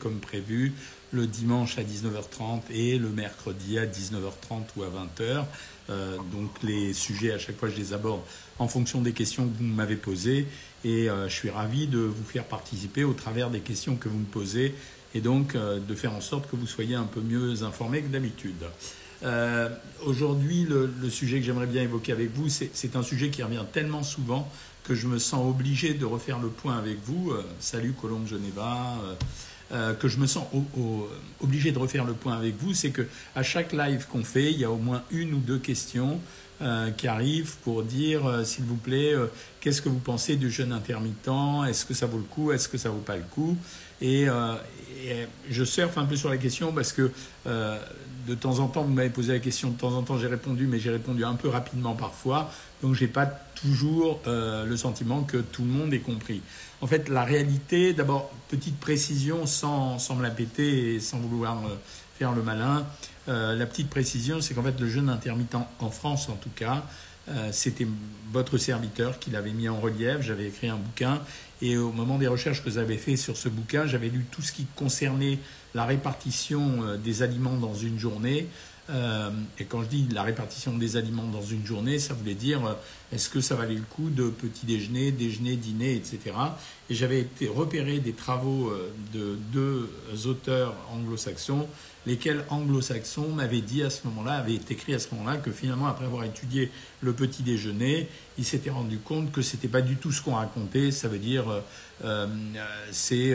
comme prévu le dimanche à 19h30 et le mercredi à 19h30 ou à 20h. Euh, donc les sujets, à chaque fois, je les aborde en fonction des questions que vous m'avez posées. Et euh, je suis ravi de vous faire participer au travers des questions que vous me posez et donc euh, de faire en sorte que vous soyez un peu mieux informés que d'habitude. Aujourd'hui, le, le, sujet que j'aimerais bien évoquer avec vous, c'est un sujet qui revient tellement souvent que je me sens obligé de refaire le point avec vous. salut Colombe Geneva. Euh, que je me sens obligé de refaire le point avec vous, c'est que à chaque live qu'on fait, il y a au moins une ou deux questions euh, qui arrivent pour dire, euh, s'il vous plaît, qu'est-ce que vous pensez du jeûne intermittent Est-ce que ça vaut le coup Est-ce que ça vaut pas le coup et, je surfe un peu sur la question parce que de temps en temps, vous m'avez posé la question, de temps en temps j'ai répondu, mais j'ai répondu un peu rapidement parfois. Donc j'ai pas toujours le sentiment que tout le monde ait compris. En fait, la réalité, d'abord, petite précision sans, sans me la péter et sans vouloir euh, faire le malin. Euh, la petite précision, c'est qu'en fait, le jeûne intermittent, en France en tout cas, euh, c'était votre serviteur qui l'avait mis en relief. J'avais écrit un bouquin et au moment des recherches que j'avais fait sur ce bouquin, j'avais lu tout ce qui concernait la répartition des aliments dans une journée. Euh, et quand je dis la répartition des aliments dans une journée, ça voulait dire euh, est-ce que ça valait le coup de petit déjeuner, déjeuner, dîner, etc. Et j'avais été repérer des travaux euh, de deux auteurs anglo-saxons, lesquels anglo-saxons m'avaient dit à ce moment-là, avaient écrit à ce moment-là que finalement, après avoir étudié le petit déjeuner, ils s'étaient rendu compte que c'était pas du tout ce qu'on racontait. Ça veut dire c'est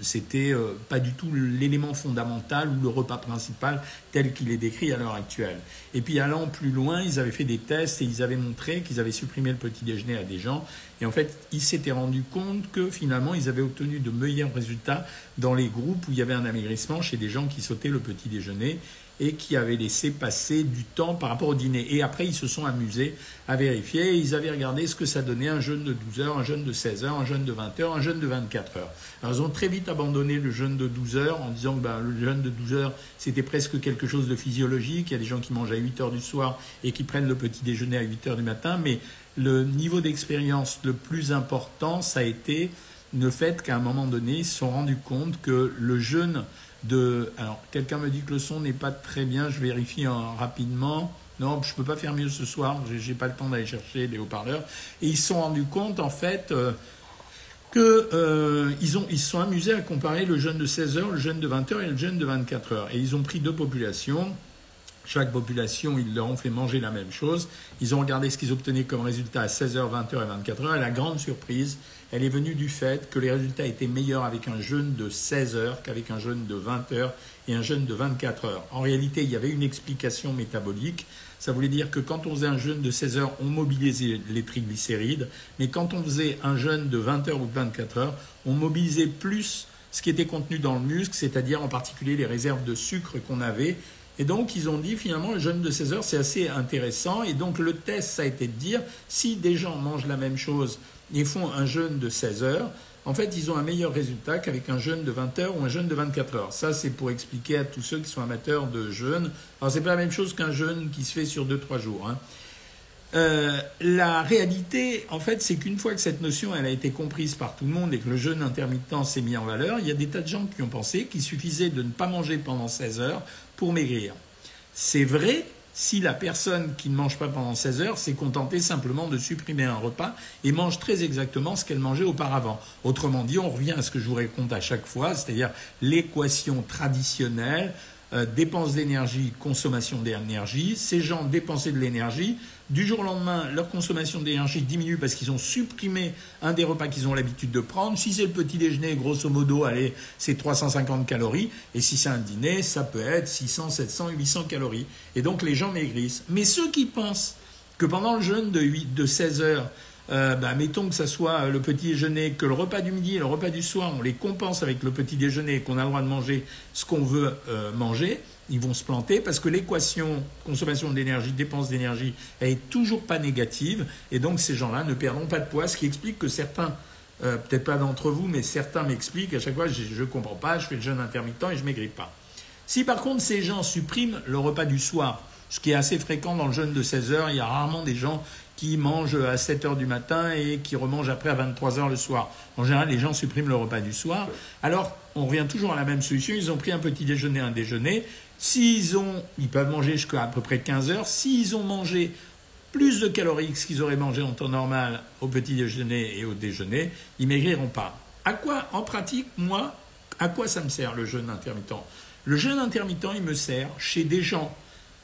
c'était euh, pas du tout l'élément fondamental ou le repas principal tel qu'il est décrit à l'heure actuelle. Et puis allant plus loin, ils avaient fait des tests et ils avaient montré qu'ils avaient supprimé le petit déjeuner à des gens. Et en fait, ils s'étaient rendus compte que finalement, ils avaient obtenu de meilleurs résultats dans les groupes où il y avait un amaigrissement chez des gens qui sautaient le petit déjeuner et qui avaient laissé passer du temps par rapport au dîner. Et après, ils se sont amusés à vérifier. Ils avaient regardé ce que ça donnait un jeûne de 12 heures, un jeûne de 16 heures, un jeûne de 20 heures, un jeûne de 24 heures. Alors, ils ont très vite abandonné le jeûne de 12 heures en disant que ben, le jeûne de 12 heures, c'était presque quelque chose de physiologique. Il y a des gens qui mangent à 8 heures du soir et qui prennent le petit déjeuner à 8 heures du matin. Mais le niveau d'expérience le plus important, ça a été le fait qu'à un moment donné, ils se sont rendus compte que le jeûne de. Alors, quelqu'un me dit que le son n'est pas très bien, je vérifie rapidement. Non, je ne peux pas faire mieux ce soir, je n'ai pas le temps d'aller chercher des haut-parleurs. Et ils se sont rendus compte, en fait, euh, qu'ils euh, ils, ils se sont amusés à comparer le jeûne de 16 heures, le jeûne de 20 heures et le jeûne de 24 heures. Et ils ont pris deux populations. Chaque population, ils leur ont fait manger la même chose. Ils ont regardé ce qu'ils obtenaient comme résultat à 16h, 20h et 24 heures. Et la grande surprise, elle est venue du fait que les résultats étaient meilleurs avec un jeûne de 16 heures qu'avec un jeûne de 20 heures et un jeûne de 24 heures. En réalité, il y avait une explication métabolique. Ça voulait dire que quand on faisait un jeûne de 16 heures, on mobilisait les triglycérides, mais quand on faisait un jeûne de 20 heures ou de 24 heures, on mobilisait plus ce qui était contenu dans le muscle, c'est-à-dire en particulier les réserves de sucre qu'on avait. Et donc, ils ont dit finalement, le jeûne de 16 heures, c'est assez intéressant. Et donc, le test, ça a été de dire, si des gens mangent la même chose ils font un jeûne de 16 heures, en fait, ils ont un meilleur résultat qu'avec un jeûne de 20 heures ou un jeûne de 24 heures. Ça, c'est pour expliquer à tous ceux qui sont amateurs de jeûne. Alors, c'est pas la même chose qu'un jeûne qui se fait sur 2-3 jours. Hein. Euh, la réalité, en fait, c'est qu'une fois que cette notion elle a été comprise par tout le monde et que le jeûne intermittent s'est mis en valeur, il y a des tas de gens qui ont pensé qu'il suffisait de ne pas manger pendant 16 heures maigrir. C'est vrai, si la personne qui ne mange pas pendant 16 heures s'est contentée simplement de supprimer un repas et mange très exactement ce qu'elle mangeait auparavant. Autrement dit, on revient à ce que je vous raconte à chaque fois, c'est-à-dire l'équation traditionnelle, euh, dépense d'énergie, consommation d'énergie. Ces gens dépensaient de l'énergie, du jour au lendemain, leur consommation d'énergie diminue parce qu'ils ont supprimé un des repas qu'ils ont l'habitude de prendre. Si c'est le petit déjeuner, grosso modo, allez, c'est 350 calories. Et si c'est un dîner, ça peut être 600, 700, 800 calories. Et donc les gens maigrissent. Mais ceux qui pensent que pendant le jeûne de, 8, de 16 heures, euh, bah, mettons que ce soit le petit déjeuner, que le repas du midi et le repas du soir, on les compense avec le petit déjeuner et qu'on a le droit de manger ce qu'on veut euh, manger, ils vont se planter parce que l'équation consommation d'énergie, dépense d'énergie, elle est toujours pas négative et donc ces gens-là ne perdront pas de poids, ce qui explique que certains, euh, peut-être pas d'entre vous, mais certains m'expliquent à chaque fois je ne comprends pas, je fais le jeûne intermittent et je maigris pas. Si par contre ces gens suppriment le repas du soir, ce qui est assez fréquent dans le jeûne de 16 heures, il y a rarement des gens qui mange à 7 heures du matin et qui remange après à 23 heures le soir. En général, les gens suppriment le repas du soir. Alors, on revient toujours à la même solution. Ils ont pris un petit déjeuner, un déjeuner. S'ils ont, ils peuvent manger jusqu'à à peu près 15 heures. S'ils ont mangé plus de calories qu'ils auraient mangé en temps normal au petit déjeuner et au déjeuner, ils maigriront pas. À quoi, en pratique, moi, à quoi ça me sert le jeûne intermittent? Le jeûne intermittent, il me sert chez des gens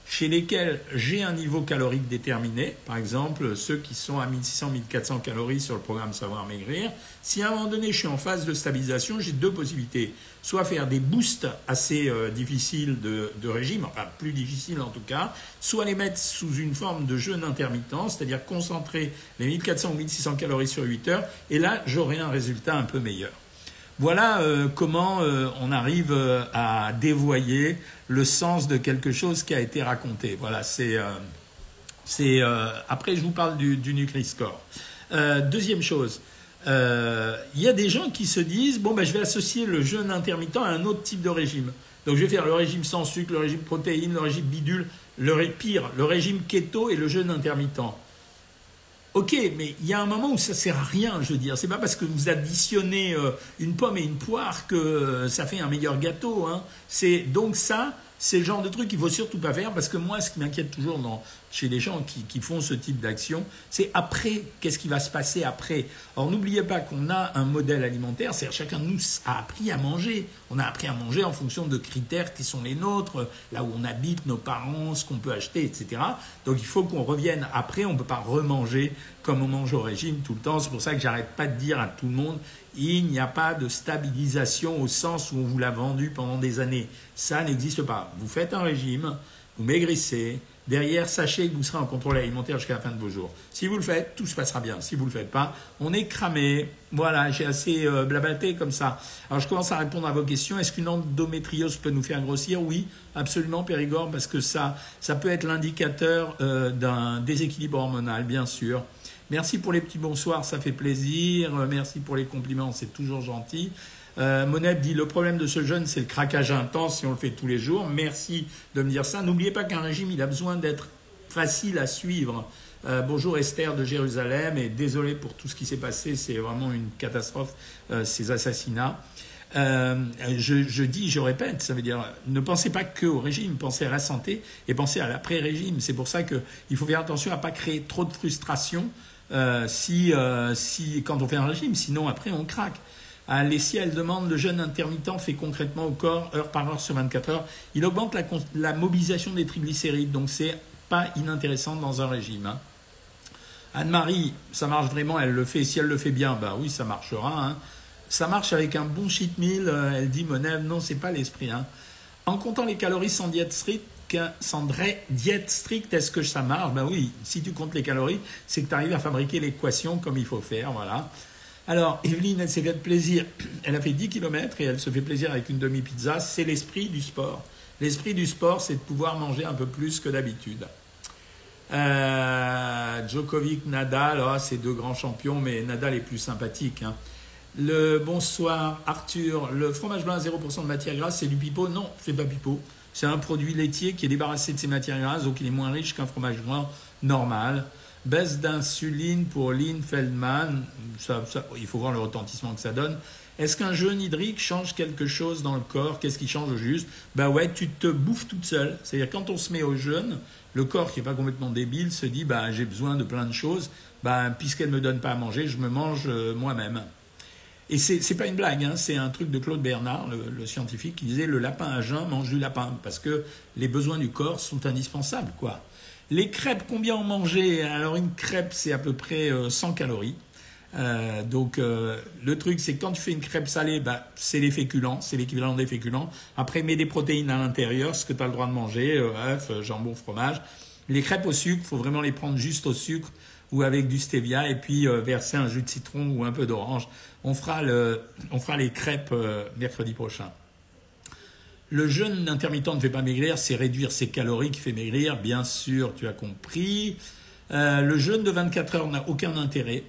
chez lesquels j'ai un niveau calorique déterminé, par exemple ceux qui sont à 1600-1400 calories sur le programme Savoir Maigrir, si à un moment donné je suis en phase de stabilisation, j'ai deux possibilités. Soit faire des boosts assez euh, difficiles de, de, régime, enfin plus difficiles en tout cas, soit les mettre sous une forme de jeûne intermittent, c'est-à-dire concentrer les 1400 ou 1600 calories sur 8 heures, et là j'aurai un résultat un peu meilleur. Voilà euh, comment euh, on arrive euh, à dévoyer le sens de quelque chose qui a été raconté. Voilà, c'est. après, je vous parle du, Nutri-Score. deuxième chose, il y a des gens qui se disent bon, ben, je vais associer le jeûne intermittent à un autre type de régime. Donc, je vais faire le régime sans sucre, le régime protéines, le régime bidule, le pire, le régime keto et le jeûne intermittent. Ok, mais il y a un moment où ça sert à rien, je veux dire. C'est pas parce que vous additionnez euh, une pomme et une poire que euh, ça fait un meilleur gâteau. Hein. C'est donc ça, c'est le genre de truc qu'il faut surtout pas faire parce que moi, ce qui m'inquiète toujours chez les gens qui, font ce type d'action, c'est après, qu'est-ce qui va se passer après? Or, n'oubliez pas qu'on a un modèle alimentaire, c'est-à-dire chacun de nous a appris à manger. On a appris à manger en fonction de critères qui sont les nôtres, là où on habite, nos parents, ce qu'on peut acheter, etc. Donc, il faut qu'on revienne après, on ne peut pas remanger comme on mange au régime tout le temps. C'est pour ça que j'arrête pas de dire à tout le monde, il n'y a pas de stabilisation au sens où on vous l'a vendu pendant des années. Ça n'existe pas. Vous faites un régime, vous maigrissez, Derrière, sachez que vous serez en contrôle alimentaire jusqu'à la fin de vos jours. Si vous le faites, tout se passera bien. Si vous ne le faites pas, on est cramé. Voilà, j'ai assez euh, blablaté comme ça. Alors je commence à répondre à vos questions. Est-ce qu'une endométriose peut nous faire grossir? Oui, absolument, Périgord, parce que ça, ça peut être l'indicateur euh, d'un déséquilibre hormonal, bien sûr. Merci pour les petits bonsoirs, ça fait plaisir. Merci pour les compliments, c'est toujours gentil. Euh, Monette dit le problème de ce jeûne, c'est le craquage intense si on le fait tous les jours. Merci de me dire ça. N'oubliez pas qu'un régime, il a besoin d'être facile à suivre. Euh, bonjour Esther de Jérusalem et désolé pour tout ce qui s'est passé, c'est vraiment une catastrophe euh, ces assassinats. Je, je, dis, je répète, ça veut dire ne pensez pas que au régime, pensez à la santé et pensez à l'après-régime. C'est pour ça qu'il faut faire attention à ne pas créer trop de frustration si, si, quand on fait un régime, sinon après on craque. Alessia, elle demande le jeûne intermittent fait concrètement au corps, heure par heure sur 24 heures. Il augmente la, mobilisation des triglycérides, donc c'est pas inintéressant dans un régime. Hein. Anne-Marie, ça marche vraiment, elle le fait. Si elle le fait bien, bah oui, ça marchera. Hein. Ça marche avec un bon cheat meal, euh, elle dit Monève, non, c'est pas l'esprit. Hein. En comptant les calories sans diète stricte, sans diète stricte, est-ce que ça marche? Ben oui, si tu comptes les calories, c'est que tu arrives à fabriquer l'équation comme il faut faire, voilà. Alors, Evelyne, elle s'est fait plaisir. Elle a fait 10 km et elle se fait plaisir avec une demi-pizza. C'est l'esprit du sport. L'esprit du sport, c'est de pouvoir manger un peu plus que d'habitude. Euh, Djokovic, Nadal, oh, c'est deux grands champions, mais Nadal est plus sympathique. Hein. Le bonsoir, Arthur. Le fromage blanc à 0% de matière grasse, c'est du pipeau? Non, c'est pas pipeau. C'est un produit laitier qui est débarrassé de ses matières grasses, donc il est moins riche qu'un fromage blanc normal. Baisse d'insuline pour Lynn Feldman, il faut voir le retentissement que ça donne. Est-ce qu'un jeûne hydrique change quelque chose dans le corps? Qu'est-ce qui change au juste? Ben ouais, tu te bouffes toute seule. C'est-à-dire quand on se met au jeûne, le corps qui n'est pas complètement débile se dit ben j'ai besoin de plein de choses. Ben puisqu'elle me donne pas à manger, je me mange euh, moi-même. Et c'est pas une blague, hein, c'est un truc de Claude Bernard, le, le, scientifique, qui disait le lapin à jeun mange du lapin parce que les besoins du corps sont indispensables, quoi. Les crêpes, combien on mangeait Alors une crêpe, c'est à peu près 100 euh, calories. Euh, donc euh, le truc, c'est que quand tu fais une crêpe salée, bah, c'est les féculents, c'est l'équivalent des féculents. Après, mets des protéines à l'intérieur, ce que tu as le droit de manger, œufs, jambon, fromage. Les crêpes au sucre, faut vraiment les prendre juste au sucre ou avec du stevia et puis verser un jus de citron ou un peu d'orange. On fera les crêpes mercredi prochain. Le jeûne intermittent ne fait pas maigrir, c'est réduire ses calories qui fait maigrir, bien sûr, tu as compris. Euh, le jeûne de 24 heures n'a aucun intérêt.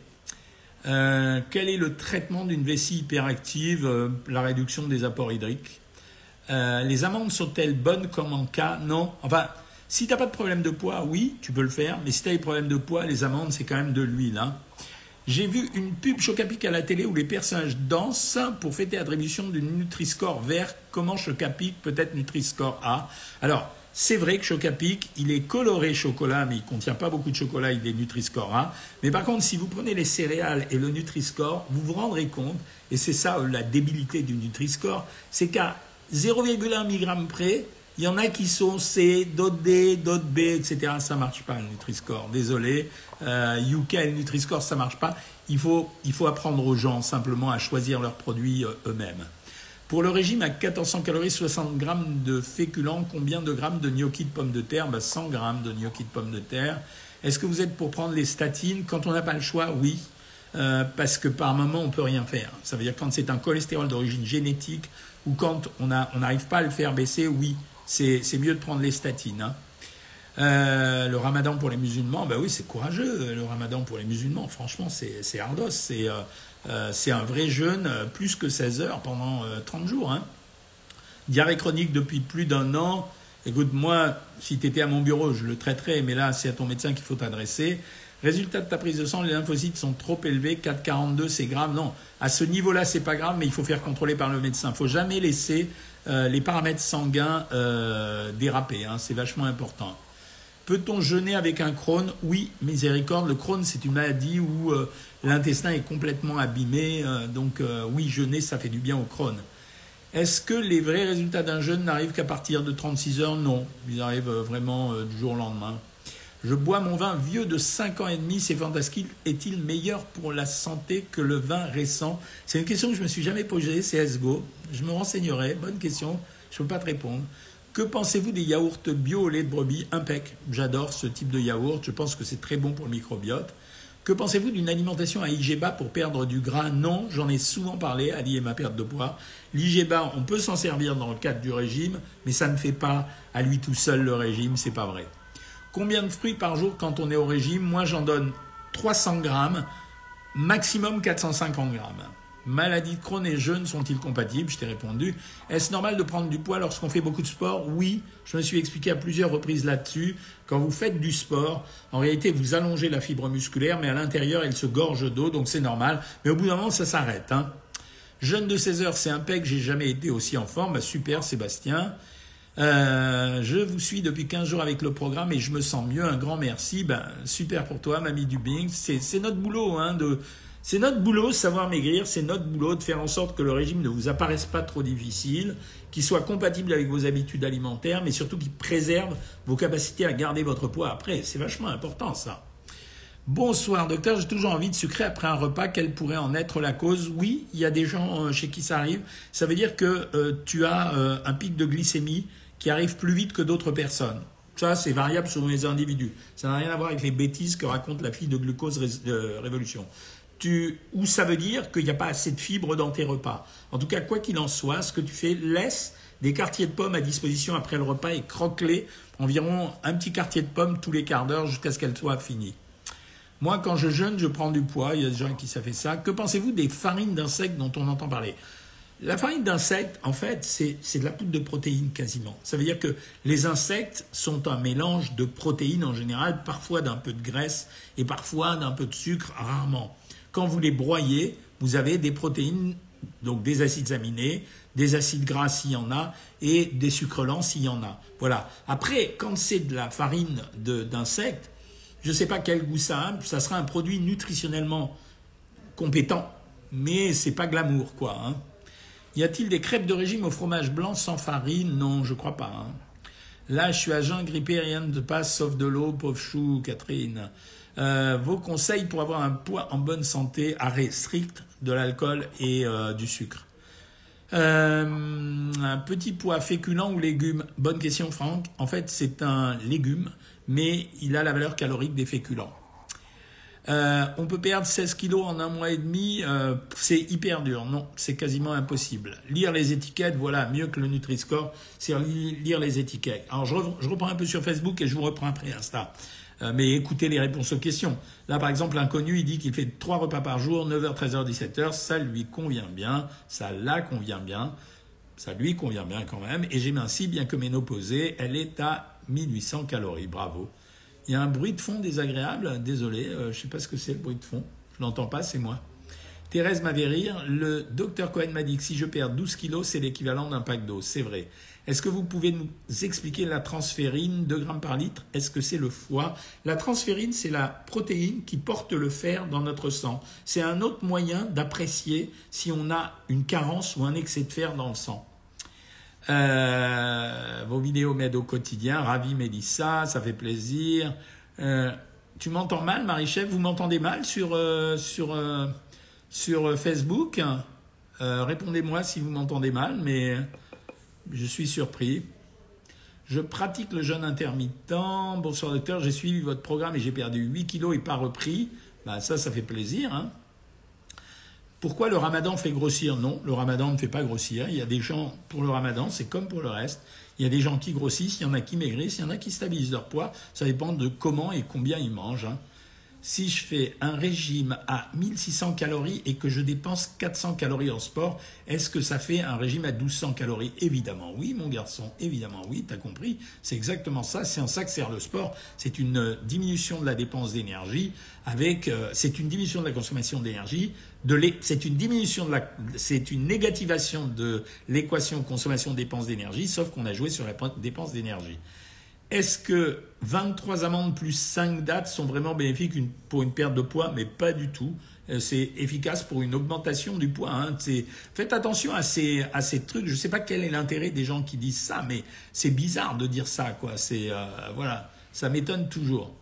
Euh, quel est le traitement d'une vessie hyperactive euh, La réduction des apports hydriques? les amandes sont-elles bonnes comme en cas? Non. Enfin, Si tu n'as pas de problème de poids, oui, tu peux le faire, mais si tu as des problèmes de poids, les amandes, c'est quand même de l'huile. Hein. J'ai vu une pub Chocapic à la télé où les personnages dansent pour fêter l'attribution du Nutri-Score vert. Comment Chocapic peut être Nutri-Score A? Alors, c'est vrai que Chocapic, il est coloré chocolat, mais il contient pas beaucoup de chocolat, il est Nutri-Score A. Mais par contre, si vous prenez les céréales et le Nutri-Score, vous vous rendrez compte, et c'est ça la débilité du Nutri-Score, c'est qu'à 0,1 mg près, il y en a qui sont C, d'autres D, d'autres B, etc. Ça marche pas le Nutri-Score. Désolé, euh, UK et le Nutri-Score, ça marche pas. Il faut, il faut apprendre aux gens simplement à choisir leurs produits euh, eux-mêmes. Pour le régime à 1400 calories, 60 grammes de féculents, combien de grammes de gnocchi de pommes de terre? 100 bah, grammes de gnocchi de pommes de terre. Est-ce que vous êtes pour prendre les statines? Quand on n'a pas le choix, oui. Euh, parce que par moment, on peut rien faire. Ça veut dire quand c'est un cholestérol d'origine génétique ou quand on n'arrive pas à le faire baisser, oui, c'est mieux de prendre les statines. Hein. Euh, le ramadan pour les musulmans, ben oui, c'est courageux. Le ramadan pour les musulmans, franchement, c'est ardos. C'est euh, euh, un vrai jeûne, plus que 16 heures pendant 30 jours. Hein. Diarrhée chronique depuis plus d'un an. Écoute, moi, si tu étais à mon bureau, je le traiterais, mais là, c'est à ton médecin qu'il faut t'adresser. Résultat de ta prise de sang, les lymphocytes sont trop élevés, 4,42 c'est grave. Non, à ce niveau-là, c'est pas grave, mais il faut faire contrôler par le médecin. Il faut jamais laisser euh, les paramètres sanguins euh, déraper, hein. c'est vachement important. Peut-on jeûner avec un Crohn? Oui, miséricorde. Le Crohn, c'est une maladie où euh, l'intestin est complètement abîmé. donc oui, jeûner, ça fait du bien au Crohn. Est-ce que les vrais résultats d'un jeûne n'arrivent qu'à partir de 36 heures? Non, ils arrivent vraiment du jour au lendemain. Je bois mon vin vieux de 5 ans et demi, c'est fantastique. Est-il meilleur pour la santé que le vin récent? C'est une question que je ne me suis jamais posée, c'est ESGO. Je me renseignerai, bonne question, je ne peux pas te répondre. Que pensez-vous des yaourts bio au lait de brebis? Impec. J'adore ce type de yaourt, je pense que c'est très bon pour le microbiote. Que pensez-vous d'une alimentation à IGBA pour perdre du gras? Non, j'en ai souvent parlé, à lier ma perte de poids. L'IGBA, on peut s'en servir dans le cadre du régime, mais ça ne fait pas à lui tout seul le régime, c'est pas vrai. Combien de fruits par jour quand on est au régime? Moi, j'en donne 300 grammes, maximum 450 grammes. Maladie de Crohn et jeûne sont-ils compatibles? Je t'ai répondu. Est-ce normal de prendre du poids lorsqu'on fait beaucoup de sport? Oui, je me suis expliqué à plusieurs reprises là-dessus. Quand vous faites du sport, en réalité, vous allongez la fibre musculaire, mais à l'intérieur, elle se gorge d'eau, donc c'est normal. Mais au bout d'un moment, ça s'arrête. Hein. Jeûne de 16 heures, c'est un pec, j'ai jamais été aussi en forme. Bah, super, Sébastien. Euh, je vous suis depuis 15 jours avec le programme et je me sens mieux. Un grand merci. Ben, super pour toi, Mamie Dubing. C'est notre boulot, hein, de, c'est notre boulot, savoir maigrir. C'est notre boulot de faire en sorte que le régime ne vous apparaisse pas trop difficile, qu'il soit compatible avec vos habitudes alimentaires, mais surtout qu'il préserve vos capacités à garder votre poids après. C'est vachement important, ça. Bonsoir docteur, j'ai toujours envie de sucrer après un repas. Quelle pourrait en être la cause? Oui, il y a des gens euh, chez qui ça arrive. Ça veut dire que euh, tu as un pic de glycémie qui arrivent plus vite que d'autres personnes. Ça, c'est variable selon les individus. Ça n'a rien à voir avec les bêtises que raconte la fille de glucose révolution. Tu, ou ça veut dire qu'il n'y a pas assez de fibres dans tes repas. En tout cas, quoi qu'il en soit, ce que tu fais, laisse des quartiers de pommes à disposition après le repas et croque-les environ un petit quartier de pommes tous les quarts d'heure jusqu'à ce qu'elle soit finie. Moi, quand je jeûne, je prends du poids. Il y a des gens qui savent ça. Que pensez-vous des farines d'insectes dont on entend parler? La farine d'insectes, en fait, c'est de la poudre de protéines quasiment. Ça veut dire que les insectes sont un mélange de protéines en général, parfois d'un peu de graisse et parfois d'un peu de sucre, rarement. Quand vous les broyez, vous avez des protéines, donc des acides aminés, des acides gras s'il y en a, et des sucres lents s'il y en a. Voilà. Après, quand c'est de la farine d'insectes, je ne sais pas quel goût ça a, ça sera un produit nutritionnellement compétent, mais c'est pas glamour, quoi. Hein. Y a-t-il des crêpes de régime au fromage blanc sans farine? Non, je crois pas. Hein. Là, je suis à jeun, grippé, rien ne passe sauf de l'eau, pauvre chou, Catherine. Euh, vos conseils pour avoir un poids en bonne santé, arrêt strict de l'alcool et euh, du sucre. Euh, un petit poids féculent ou légumes? Bonne question, Franck. En fait, c'est un légume, mais il a la valeur calorique des féculents. Euh, on peut perdre 16 kilos en un mois et demi, euh, c'est hyper dur. Non, c'est quasiment impossible. Lire les étiquettes, voilà, mieux que le Nutri-Score, c'est lire les étiquettes. Alors je, reprends un peu sur Facebook et je vous reprends après Insta. Euh, mais écoutez les réponses aux questions. Là, par exemple, l'inconnu, il dit qu'il fait trois repas par jour, 9h, 13h, 17h. Ça lui convient bien, ça la convient bien, ça lui convient bien quand même. Et j'ai si bien que ménopausée, elle est à 1800 calories. Bravo. Il y a un bruit de fond désagréable. Désolé, je ne sais pas ce que c'est le bruit de fond. Je l'entends pas, c'est moi. Thérèse m'avait rire. Le docteur Cohen m'a dit que si je perds 12 kilos, c'est l'équivalent d'un pack d'eau. C'est vrai. Est-ce que vous pouvez nous expliquer la transférine, 2 grammes par litre? Est-ce que c'est le foie? La transférine, c'est la protéine qui porte le fer dans notre sang. C'est un autre moyen d'apprécier si on a une carence ou un excès de fer dans le sang. Euh, vos vidéos m'aident au quotidien. Ravi Mélissa, ça fait plaisir. Euh, tu m'entends mal, Marie-Chef? Vous m'entendez mal sur, euh, sur, sur Facebook? Répondez-moi si vous m'entendez mal, mais je suis surpris. Je pratique le jeûne intermittent. Bonsoir docteur, j'ai suivi votre programme et j'ai perdu 8 kilos et pas repris. Ben, ça, ça fait plaisir. Hein. Pourquoi le ramadan fait grossir? Non, le ramadan ne fait pas grossir. Il y a des gens, pour le ramadan, c'est comme pour le reste. Il y a des gens qui grossissent, il y en a qui maigrissent, il y en a qui stabilisent leur poids. Ça dépend de comment et combien ils mangent. Hein si je fais un régime à 1600 calories et que je dépense 400 calories en sport, est-ce que ça fait un régime à 1200 calories? Évidemment oui, mon garçon, évidemment oui, tu as compris. C'est exactement ça, c'est en ça que sert le sport. C'est une diminution de la dépense d'énergie avec, euh, c'est une diminution de la consommation d'énergie, c'est une diminution de la, c'est une négativation de l'équation consommation-dépense d'énergie, sauf qu'on a joué sur la dépense d'énergie. Est-ce que 23 amandes plus 5 dates sont vraiment bénéfiques pour une perte de poids? Mais pas du tout. Euh, c'est efficace pour une augmentation du poids. Hein. Faites attention à ces, trucs. Je ne sais pas quel est l'intérêt des gens qui disent ça, mais c'est bizarre de dire ça. C'est, euh, voilà, ça m'étonne toujours.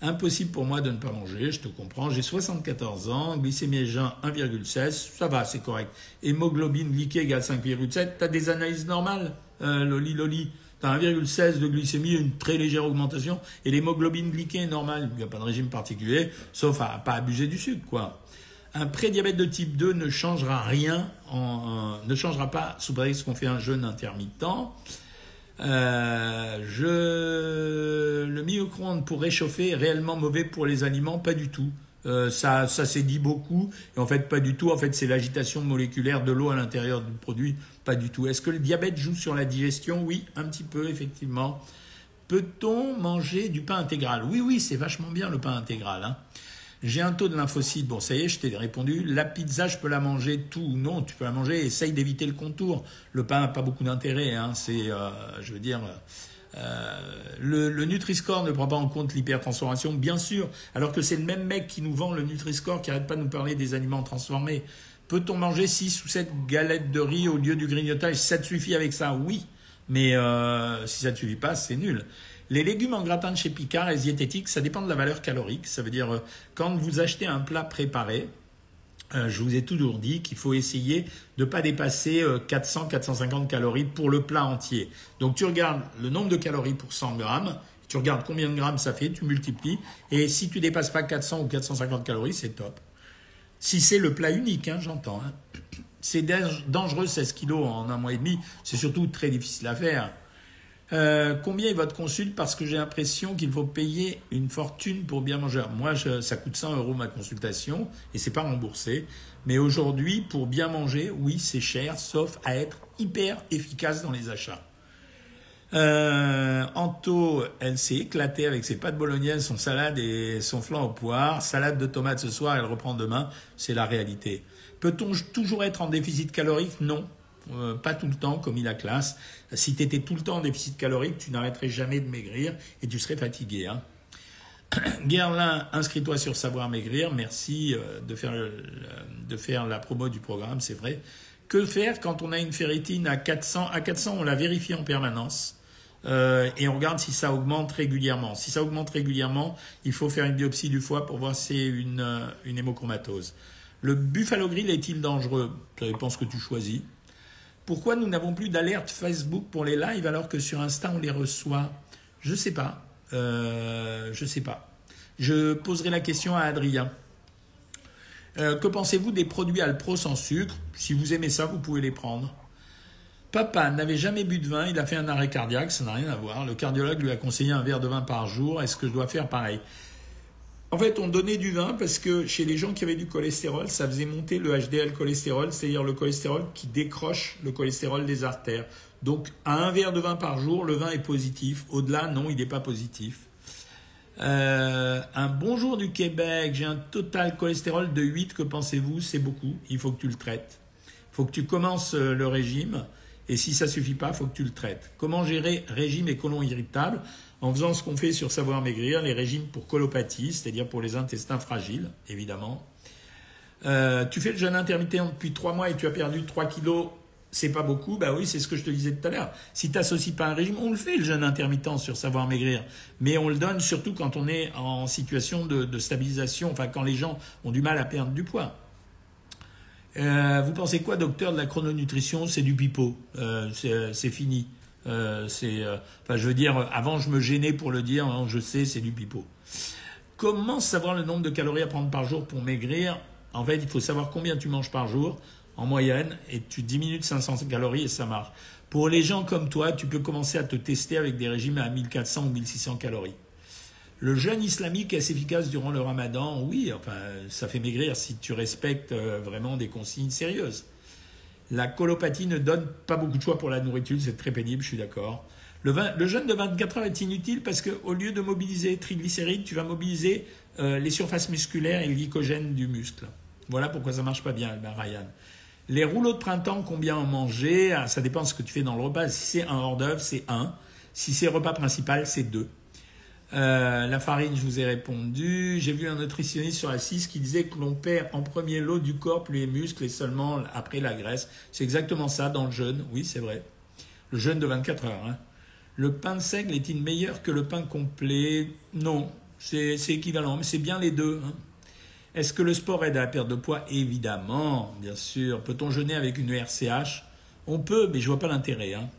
Impossible pour moi de ne pas manger, je te comprends. J'ai 74 ans, glycémie jeun 1,16, ça va, c'est correct. Hémoglobine glyquée égale 5,7. Tu as des analyses normales, euh, Loli Loli? Tu as 1,16 de glycémie, une très légère augmentation, et l'hémoglobine glyquée est normale. Il n'y a pas de régime particulier, sauf à pas abuser du sucre, quoi. Un prédiabète de type 2 ne changera rien, en, ne changera pas sous prétexte qu'on fait un jeûne intermittent. Euh, je... Le micro-ondes pour réchauffer est réellement mauvais pour les aliments Pas du tout. Euh, ça, ça s'est dit beaucoup, et en fait pas du tout. En fait, c'est l'agitation moléculaire de l'eau à l'intérieur du produit, pas du tout. Est-ce que le diabète joue sur la digestion? Oui, un petit peu, effectivement. Peut-on manger du pain intégral? Oui, oui, c'est vachement bien le pain intégral. Hein. J'ai un taux de lymphocytes. Bon, ça y est, je t'ai répondu. La pizza, je peux la manger tout ou non. Tu peux la manger. Essaye d'éviter le contour. Le pain n'a pas beaucoup d'intérêt. Hein. C'est, euh, je veux dire, euh, le, le Nutri-Score ne prend pas en compte l'hypertransformation, bien sûr, alors que c'est le même mec qui nous vend le Nutri-Score qui arrête pas de nous parler des aliments transformés. Peut-on manger 6 ou 7 galettes de riz au lieu du grignotage? Ça te suffit avec ça? Oui. Mais euh, si ça ne te suffit pas, c'est nul. Les légumes en gratin de chez Picard et diététiques, ça dépend de la valeur calorique. Ça veut dire, euh, quand vous achetez un plat préparé, je vous ai toujours dit qu'il faut essayer de ne pas dépasser 400-450 euh, calories pour le plat entier. Donc tu regardes le nombre de calories pour 100 grammes, tu regardes combien de grammes ça fait, tu multiplies, et si tu dépasses pas 400 ou 450 calories, c'est top. Si c'est le plat unique, hein, j'entends. Hein. C'est dangereux 16 kilos en un mois et demi, c'est surtout très difficile à faire. Euh, combien est votre consulte Parce que j'ai l'impression qu'il faut payer une fortune pour bien manger? Moi, ça coûte 100 euros ma consultation et c'est pas remboursé. Mais aujourd'hui, pour bien manger, oui, c'est cher, sauf à être hyper efficace dans les achats. Euh, Anto, elle s'est éclatée avec ses pâtes bolognaises, son salade et son flan au poire. Salade de tomates ce soir, elle reprend demain. C'est la réalité. Peut-on toujours être en déficit calorique? Non. Euh, pas tout le temps comme il a classe. Si tu étais tout le temps en déficit calorique, tu n'arrêterais jamais de maigrir et tu serais fatigué. Hein. Guerlain, inscris-toi sur Savoir Maigrir. Merci euh, de faire, de faire la promo du programme, c'est vrai. Que faire quand on a une ferritine à 400 À 400, on la vérifie en permanence. Euh, et on regarde si ça augmente régulièrement. Si ça augmente régulièrement, il faut faire une biopsie du foie pour voir si c'est une, une hémochromatose. Le buffalo grill est-il dangereux? Ça dépend ce que tu choisis. Pourquoi nous n'avons plus d'alerte Facebook pour les lives alors que sur Insta on les reçoit? Je ne sais pas. Euh, je ne sais pas. Je poserai la question à Adrien. Euh, que pensez-vous des produits Alpro sans sucre? Si vous aimez ça, vous pouvez les prendre. Papa n'avait jamais bu de vin, il a fait un arrêt cardiaque, ça n'a rien à voir. Le cardiologue lui a conseillé un verre de vin par jour. Est-ce que je dois faire pareil? En fait, on donnait du vin parce que chez les gens qui avaient du cholestérol, ça faisait monter le HDL cholestérol, c'est-à-dire le cholestérol qui décroche le cholestérol des artères. Donc, à un verre de vin par jour, le vin est positif. Au-delà, non, il n'est pas positif. Euh, un bonjour du Québec, j'ai un total cholestérol de 8, que pensez-vous? C'est beaucoup, il faut que tu le traites. Il faut que tu commences euh, le régime, et si ça suffit pas, il faut que tu le traites. Comment gérer régime et colon irritable? En faisant ce qu'on fait sur Savoir Maigrir, les régimes pour colopathie, c'est-à-dire pour les intestins fragiles, évidemment. Euh, tu fais le jeûne intermittent depuis 3 mois et tu as perdu 3 kilos c'est pas beaucoup, bah oui, c'est ce que je te disais tout à l'heure. Si tu n'associes pas un régime, on le fait le jeûne intermittent sur savoir maigrir, mais on le donne surtout quand on est en situation de, stabilisation, enfin quand les gens ont du mal à perdre du poids. Euh, vous pensez quoi, docteur, de la chrononutrition? C'est du pipeau, euh, c'est fini. Euh, c'est, enfin, je veux dire, avant je me gênais pour le dire, je sais, c'est du pipeau. Comment savoir le nombre de calories à prendre par jour pour maigrir? En fait, il faut savoir combien tu manges par jour en moyenne et tu diminues de 500 calories et ça marche. Pour les gens comme toi, tu peux commencer à te tester avec des régimes à 1400 ou 1600 calories. Le jeûne islamique est efficace durant le ramadan Oui, enfin, ça fait maigrir si tu respectes euh, vraiment des consignes sérieuses. La colopathie ne donne pas beaucoup de choix pour la nourriture, c'est très pénible, je suis d'accord. Le, jeûne de 24 heures est inutile parce qu'au lieu de mobiliser triglycérides, tu vas mobiliser euh, les surfaces musculaires et le glycogène du muscle. Voilà pourquoi ça marche pas bien, Ryan. Les rouleaux de printemps, combien en manger? Ah, Ça dépend de ce que tu fais dans le repas. Si c'est un hors d'œuvre, c'est un. Si c'est repas principal, c'est deux. Euh, la farine, je vous ai répondu. J'ai vu un nutritionniste sur la 6 qui disait que l'on perd en premier l'eau du corps, puis les muscles et seulement après la graisse. C'est exactement ça dans le jeûne. Oui, c'est vrai. Le jeûne de 24 heures. Hein. Le pain de seigle est-il meilleur que le pain complet? Non, c'est équivalent, mais c'est bien les deux. Hein. Est-ce que le sport aide à la perte de poids? Évidemment, bien sûr. Peut-on jeûner avec une RCH On peut, mais je vois pas l'intérêt. Hein.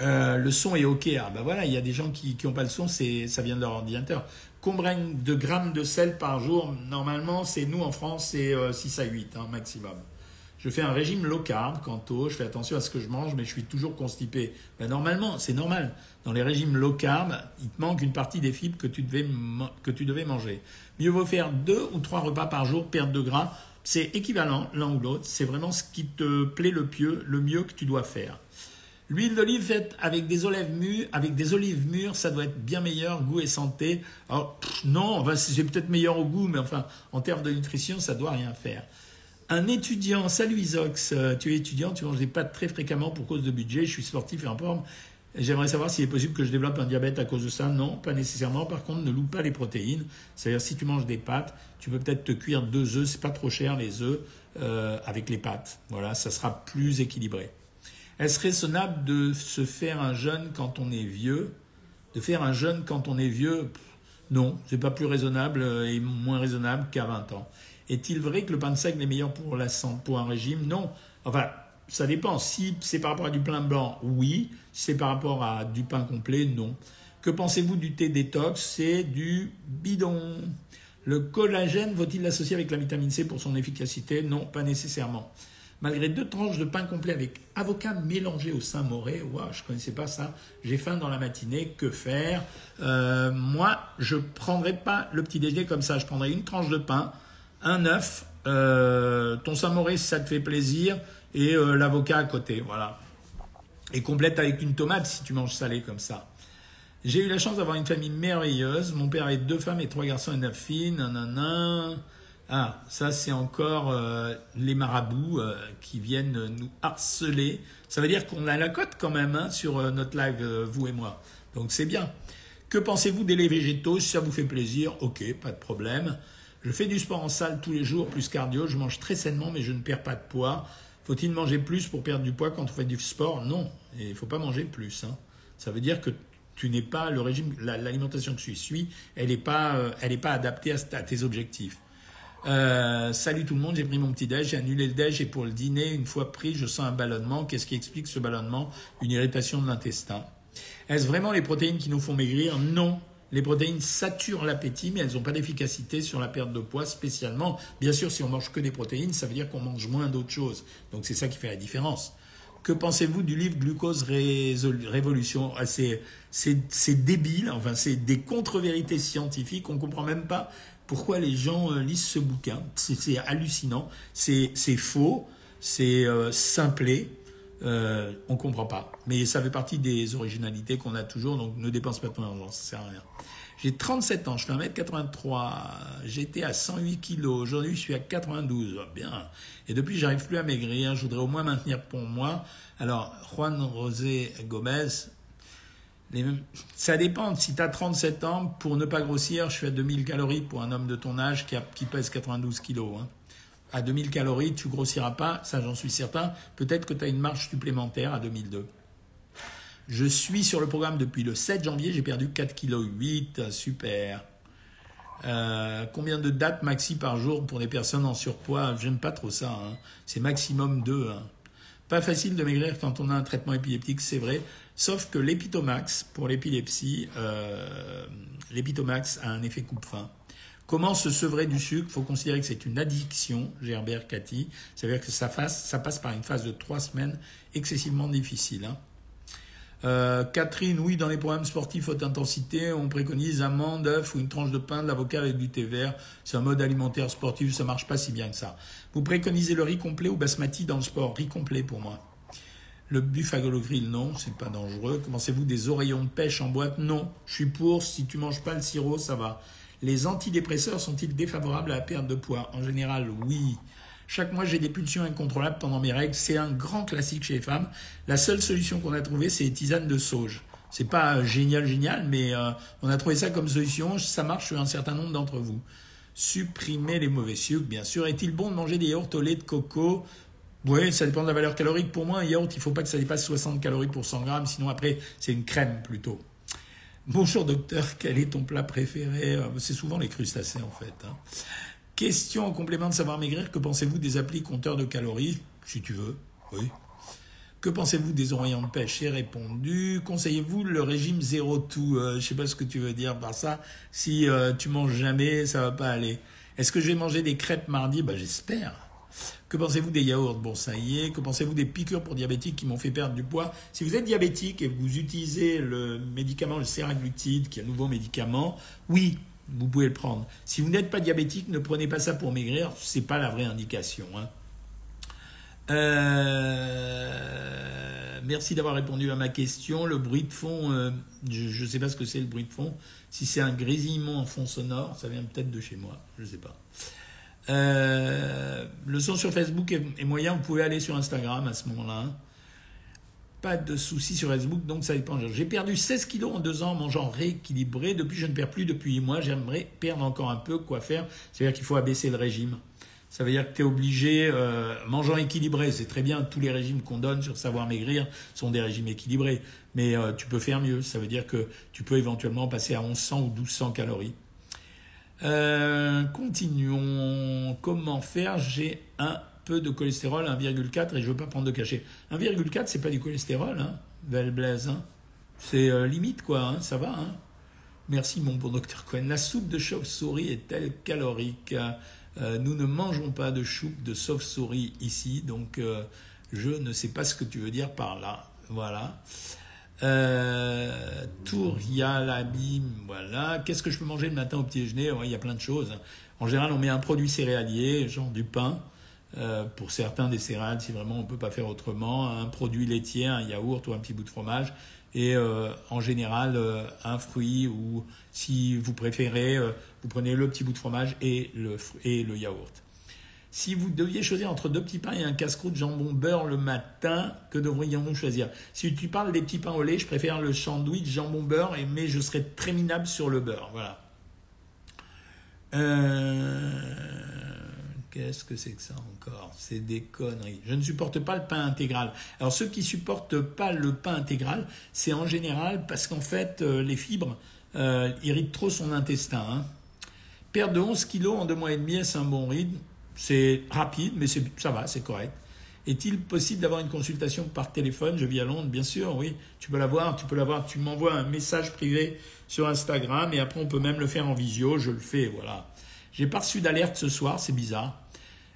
Euh, le son est OK. Ben voilà, il y a des gens qui n'ont pas le son, ça vient de leur ordinateur. Combien de grammes de sel par jour Normalement, c'est nous en France, c'est 6 euh, à 8 hein, maximum. Je fais un régime low carb, quanto, je fais attention à ce que je mange, mais je suis toujours constipé. Ben normalement, c'est normal. Dans les régimes low carb, il te manque une partie des fibres que tu devais, que tu devais manger. Mieux vaut faire deux ou trois repas par jour, perte de gras. C'est équivalent l'un ou l'autre. C'est vraiment ce qui te plaît le mieux, le mieux que tu dois faire. L'huile d'olive faite avec des olives mûres, avec des olives mûres, ça doit être bien meilleur, goût et santé. Alors, non, c'est peut-être meilleur au goût, mais enfin, en termes de nutrition, ça doit rien faire. Un étudiant, salut Isox, euh, tu es étudiant, tu manges des pâtes très fréquemment pour cause de budget, je suis sportif et en forme. J'aimerais savoir s'il est possible que je développe un diabète à cause de ça. Non, pas nécessairement. Par contre, ne loupe pas les protéines. C'est-à-dire, si tu manges des pâtes, tu peux peut-être te cuire deux œufs. C'est pas trop cher les œufs euh, avec les pâtes. Voilà, ça sera plus équilibré. Est-ce raisonnable de se faire un jeûne quand on est vieux? De faire un jeûne quand on est vieux? Non, c'est pas plus raisonnable euh, et moins raisonnable qu'à 20 ans. Est-il vrai que le pain de seigle est meilleur pour, pour un régime? Non. Enfin, ça dépend. Si c'est par rapport à du pain blanc, oui. Si c'est par rapport à du pain complet, non. Que pensez-vous du thé détox? C'est du bidon. Le collagène vaut-il l'associer avec la vitamine C pour son efficacité? Non, pas nécessairement. Malgré deux tranches de pain complet avec avocat mélangé au Saint-Moré, waouh, je ne connaissais pas ça, j'ai faim dans la matinée, que faire? Euh, Moi, je ne prendrais pas le petit déjeuner comme ça, je prendrais une tranche de pain, un œuf, euh, ton Saint-Moré si ça te fait plaisir, et euh, l'avocat à côté, voilà. Et complète avec une tomate si tu manges salé comme ça. J'ai eu la chance d'avoir une famille merveilleuse. Mon père avait deux femmes et trois garçons et neuf filles. Nanana. Ah, ça c'est encore euh, les marabouts euh, qui viennent nous harceler. Ça veut dire qu'on a la cote quand même hein, sur notre live, vous et moi. Donc c'est bien. Que pensez-vous des laits végétaux? Si ça vous fait plaisir, ok, pas de problème. Je fais du sport en salle tous les jours, plus cardio. Je mange très sainement, mais je ne perds pas de poids. Faut-il manger plus pour perdre du poids quand on fait du sport? Non, il ne faut pas manger plus. Hein. Ça veut dire que tu n'es pas le régime, l'alimentation que tu suis, elle n'est pas, euh, pas adaptée à, tes objectifs. Euh, salut tout le monde, j'ai pris mon petit déj, j'ai annulé le déj et pour le dîner, une fois pris, je sens un ballonnement. Qu'est-ce qui explique ce ballonnement? Une irritation de l'intestin. Est-ce vraiment les protéines qui nous font maigrir? Non. Les protéines saturent l'appétit, mais elles n'ont pas d'efficacité sur la perte de poids spécialement. Bien sûr, si on mange que des protéines, ça veut dire qu'on mange moins d'autres choses. Donc c'est ça qui fait la différence. Que pensez-vous du livre Glucose Révolution? Ah, C'est débile, enfin c'est des contre-vérités scientifiques, on ne comprend même pas pourquoi les gens euh, lisent ce bouquin. C'est hallucinant, c'est faux, c'est euh, simplé, euh, on ne comprend pas. Mais ça fait partie des originalités qu'on a toujours, donc ne dépense pas ton argent, ça sert à rien. J'ai 37 ans, je fais 1m83, j'étais à 108 kg, aujourd'hui je suis à 92, bien. Et depuis, j'arrive plus à maigrir, je voudrais au moins maintenir pour moi. Alors, Juan Rosé Gomez, ça dépend. Si tu as 37 ans, pour ne pas grossir, je suis à 2000 calories pour un homme de ton âge qui, pèse 92 kg. Hein. À 2000 calories, tu grossiras pas, ça j'en suis certain. Peut-être que tu as une marge supplémentaire à 2002. Je suis sur le programme depuis le 7 janvier, j'ai perdu 4 kg 8, super. Euh, combien de dates maxi par jour pour des personnes en surpoids? J'aime pas trop ça. Hein. C'est maximum 2. Hein. Pas facile de maigrir quand on a un traitement épileptique, c'est vrai. Sauf que l'épitomax, pour l'épilepsie, euh, l'épitomax a un effet coupe-fin. Comment se sevrer du sucre? Il faut considérer que c'est une addiction, Gerbert Cathy. C'est-à-dire que ça, ça, passe par une phase de trois semaines excessivement difficile. Hein. Euh, Catherine, oui, dans les programmes sportifs haute intensité, on préconise amande, œuf ou une tranche de pain, de l'avocat avec du thé vert. C'est un mode alimentaire sportif, ça marche pas si bien que ça. Vous préconisez le riz complet ou basmati dans le sport? Riz complet pour moi. Le buffalo grill, non, c'est pas dangereux. Commencez-vous des oreillons de pêche en boîte? Non. Je suis pour, si tu manges pas le sirop, ça va. Les antidépresseurs sont-ils défavorables à la perte de poids? En général, oui. Chaque mois, j'ai des pulsions incontrôlables pendant mes règles. C'est un grand classique chez les femmes. La seule solution qu'on a trouvée, c'est les tisanes de sauge. C'est pas génial, génial, mais euh, on a trouvé ça comme solution. Ça marche sur un certain nombre d'entre vous. Supprimer les mauvais sucres, bien sûr. Est-il bon de manger des yaourts de coco? Oui, ça dépend de la valeur calorique. Pour moi, un yaourt, il ne faut pas que ça dépasse 60 calories pour 100 grammes, sinon après, c'est une crème plutôt. Bonjour docteur, quel est ton plat préféré? Euh, C'est souvent les crustacés en fait. Hein. Question en complément de savoir maigrir, que pensez-vous des applis compteurs de calories? Si tu veux, oui. Que pensez-vous des oreillons de pêche J'ai répondu. Conseillez-vous le régime zéro tout? Euh, Je ne sais pas ce que tu veux dire par ça. Si euh, tu manges jamais, ça va pas aller. Est-ce que je vais manger des crêpes mardi? Bah, J'espère. Que pensez-vous des yaourts? Bon, ça y est. Que pensez-vous des piqûres pour diabétiques qui m'ont fait perdre du poids? Si vous êtes diabétique et vous utilisez le médicament, le séraglutide, qui est un nouveau médicament, oui, vous pouvez le prendre. Si vous n'êtes pas diabétique, ne prenez pas ça pour maigrir, ce n'est pas la vraie indication. Hein. Euh, merci d'avoir répondu à ma question. Le bruit de fond, euh, je ne sais pas ce que c'est le bruit de fond. Si c'est un grésillement en fond sonore, ça vient peut-être de chez moi, je ne sais pas. Euh, le son sur Facebook est, moyen, vous pouvez aller sur Instagram à ce moment-là. Pas de soucis sur Facebook, donc ça dépend. J'ai perdu 16 kilos en deux ans en mangeant rééquilibré. Depuis, je ne perds plus depuis 8 mois. J'aimerais perdre encore un peu. Quoi faire? C'est-à-dire qu'il faut abaisser le régime. Ça veut dire que tu es obligé, euh, mangeant équilibré, c'est très bien, tous les régimes qu'on donne sur savoir maigrir sont des régimes équilibrés, mais euh, tu peux faire mieux. Ça veut dire que tu peux éventuellement passer à 1100 ou 1200 calories. Euh, continuons. Comment faire? J'ai un peu de cholestérol, 1,4, et je veux pas prendre de cachet. 1,4, c'est pas du cholestérol, hein, Blaise. Hein. C'est euh, limite, quoi, hein, ça va. Hein. Merci, mon bon docteur Cohen. La soupe de chauve-souris est-elle calorique? Euh, Nous ne mangeons pas de soupe de chauve-souris ici, donc je ne sais pas ce que tu veux dire par là. Voilà. Euh, l'abîme, voilà. Qu'est-ce que je peux manger le matin au petit déjeuner Il y a plein de choses. En général, on met un produit céréalier, genre du pain, euh, pour certains des céréales, si vraiment on ne peut pas faire autrement, un produit laitier, un yaourt ou un petit bout de fromage, et euh, en général euh, un fruit ou si vous préférez, vous prenez le petit bout de fromage et le, et le yaourt. Si vous deviez choisir entre deux petits pains et un casse-croûte jambon beurre le matin, que devrions-nous choisir? Si tu parles des petits pains au lait, je préfère le sandwich jambon beurre, mais je serais très minable sur le beurre. Voilà. Qu'est-ce que c'est que ça encore? C'est des conneries. Je ne supporte pas le pain intégral. Alors ceux qui supportent pas le pain intégral, c'est en général parce qu'en fait euh, les fibres euh, irritent trop son intestin. Hein. Perdre de 11 kilos en deux mois et demi, c'est un bon rythme? C'est rapide, mais ça va, c'est correct. Est-il possible d'avoir une consultation par téléphone? Je vis à Londres, bien sûr, oui. Tu peux l'avoir, tu peux l'avoir. Tu m'envoies un message privé sur Instagram et après on peut même le faire en visio. Je le fais, voilà. J'ai pas reçu d'alerte ce soir, c'est bizarre.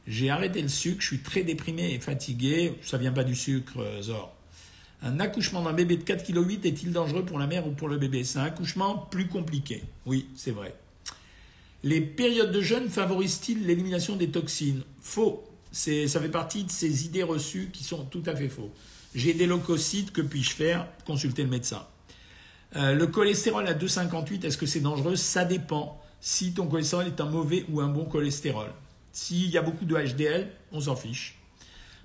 J'ai arrêté le sucre, je suis très déprimé et fatigué. Ça vient pas du sucre, euh, Zor. Un accouchement d'un bébé de 4,8 kg est-il dangereux pour la mère ou pour le bébé? C'est un accouchement plus compliqué. Oui, c'est vrai. Les périodes de jeûne favorisent-ils l'élimination des toxines? Faux. Ça fait partie de ces idées reçues qui sont tout à fait faux. J'ai des leucocytes, que puis-je faire? Consulter le médecin. Euh, le cholestérol à 2,58, est-ce que c'est dangereux? Ça dépend si ton cholestérol est un mauvais ou un bon cholestérol. S'il y a beaucoup de HDL, on s'en fiche.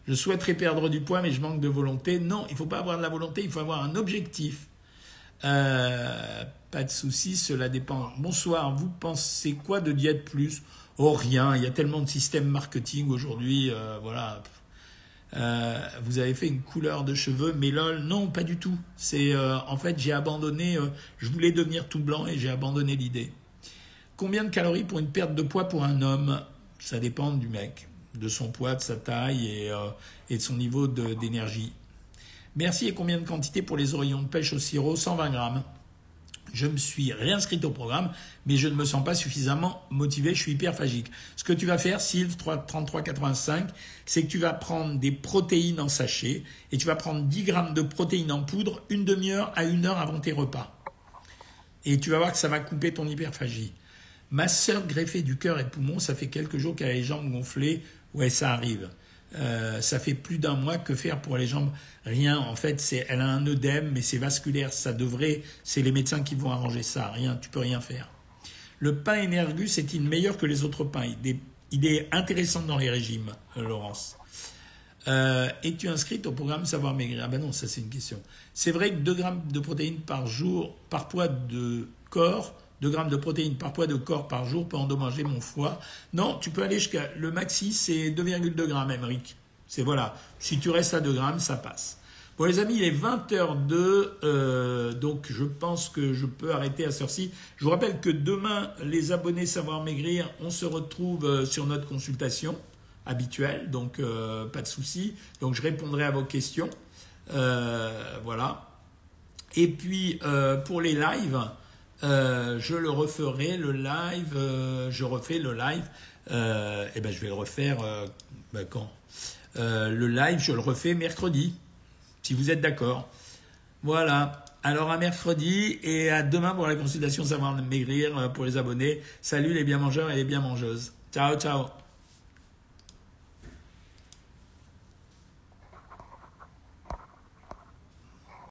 Je souhaiterais perdre du poids, mais je manque de volonté. Non, il ne faut pas avoir de la volonté, il faut avoir un objectif. Euh, pas de souci, cela dépend. Bonsoir, vous pensez quoi de Diète Plus? Oh, rien, il y a tellement de systèmes marketing aujourd'hui, euh, voilà. Euh, vous avez fait une couleur de cheveux, mais lol, non, pas du tout. C'est en fait, j'ai abandonné. je voulais devenir tout blanc et j'ai abandonné l'idée. Combien de calories pour une perte de poids pour un homme? Ça dépend du mec, de son poids, de sa taille et, et de son niveau d'énergie. Merci et combien de quantité pour les oreillons de pêche au sirop? 120 grammes. Je me suis réinscrit au programme, mais je ne me sens pas suffisamment motivé, je suis hyperphagique. Ce que tu vas faire, Sylve 3385, c'est que tu vas prendre des protéines en sachet et tu vas prendre 10 grammes de protéines en poudre une demi-heure à une heure avant tes repas. Et tu vas voir que ça va couper ton hyperphagie. Ma sœur greffée du cœur et poumon, ça fait quelques jours qu'elle a les jambes gonflées. Ouais, ça arrive. Euh, ça fait plus d'un mois que faire pour les jambes Rien. En fait, c'est, elle a un œdème, mais c'est vasculaire. Ça devrait, c'est les médecins qui vont arranger ça. Rien, tu peux rien faire. Le pain Energus est-il meilleur que les autres pains? Il est, il est, intéressant dans les régimes, Laurence. Euh, Es-tu inscrite au programme Savoir Maigrir? Ah ben non, ça c'est une question. C'est vrai que 2 grammes de protéines par jour, par poids de corps, 2 grammes de protéines par poids de corps par jour peut endommager mon foie. Non, tu peux aller jusqu'à. Le maxi, c'est 2,2 grammes, Emmerich. C'est voilà. Si tu restes à 2 grammes, ça passe. Bon, les amis, il est 20h02, euh, donc je pense que je peux arrêter à ce ci Je vous rappelle que demain, les abonnés Savoir Maigrir, on se retrouve euh, sur notre consultation habituelle, donc euh, pas de souci. Donc je répondrai à vos questions. voilà. Et puis, pour les lives, euh, je le referai, le live, euh, je refais le live, euh, et ben je vais le refaire ben, quand? Le live, je le refais mercredi, si vous êtes d'accord. Voilà. Alors à mercredi et à demain pour la consultation Savoir Maigrir pour les abonnés. Salut les bien mangeurs et les bien mangeuses. Ciao, ciao.